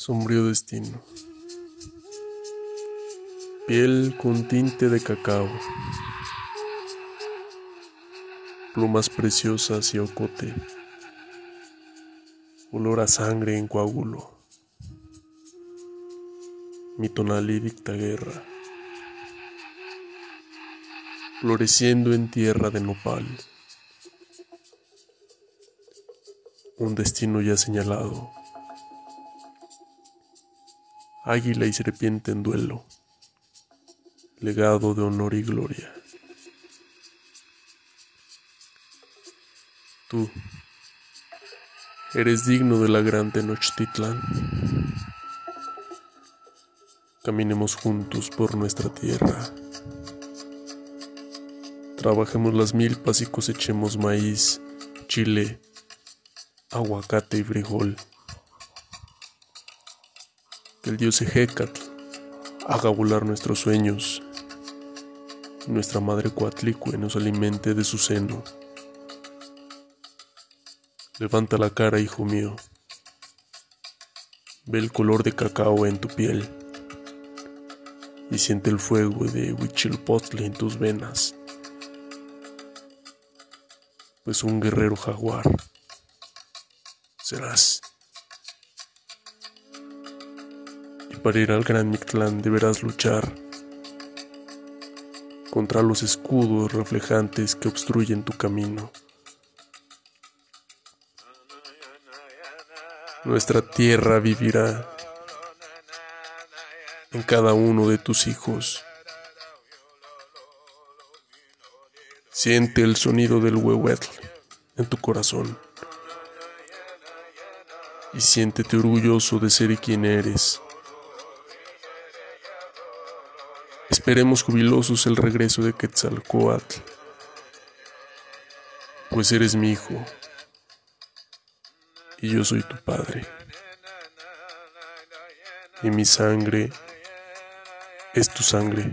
sombrío destino. Piel con tinte de cacao. Plumas preciosas y ocote. Olor a sangre en coágulo. Mi tonalí dicta guerra. Floreciendo en tierra de nopal. Un destino ya señalado águila y serpiente en duelo, legado de honor y gloria. Tú eres digno de la gran Tenochtitlan. Caminemos juntos por nuestra tierra. Trabajemos las milpas y cosechemos maíz, chile, aguacate y frijol el dios Ejecatl haga volar nuestros sueños nuestra madre Coatlicue nos alimente de su seno. Levanta la cara, hijo mío. Ve el color de cacao en tu piel y siente el fuego de Huichilpotli en tus venas. Pues un guerrero jaguar serás. Para ir al Gran Mictlán deberás luchar contra los escudos reflejantes que obstruyen tu camino. Nuestra tierra vivirá en cada uno de tus hijos. Siente el sonido del huehuetl en tu corazón y siéntete orgulloso de ser quien eres. Esperemos jubilosos el regreso de Quetzalcoatl, pues eres mi hijo y yo soy tu padre. Y mi sangre es tu sangre.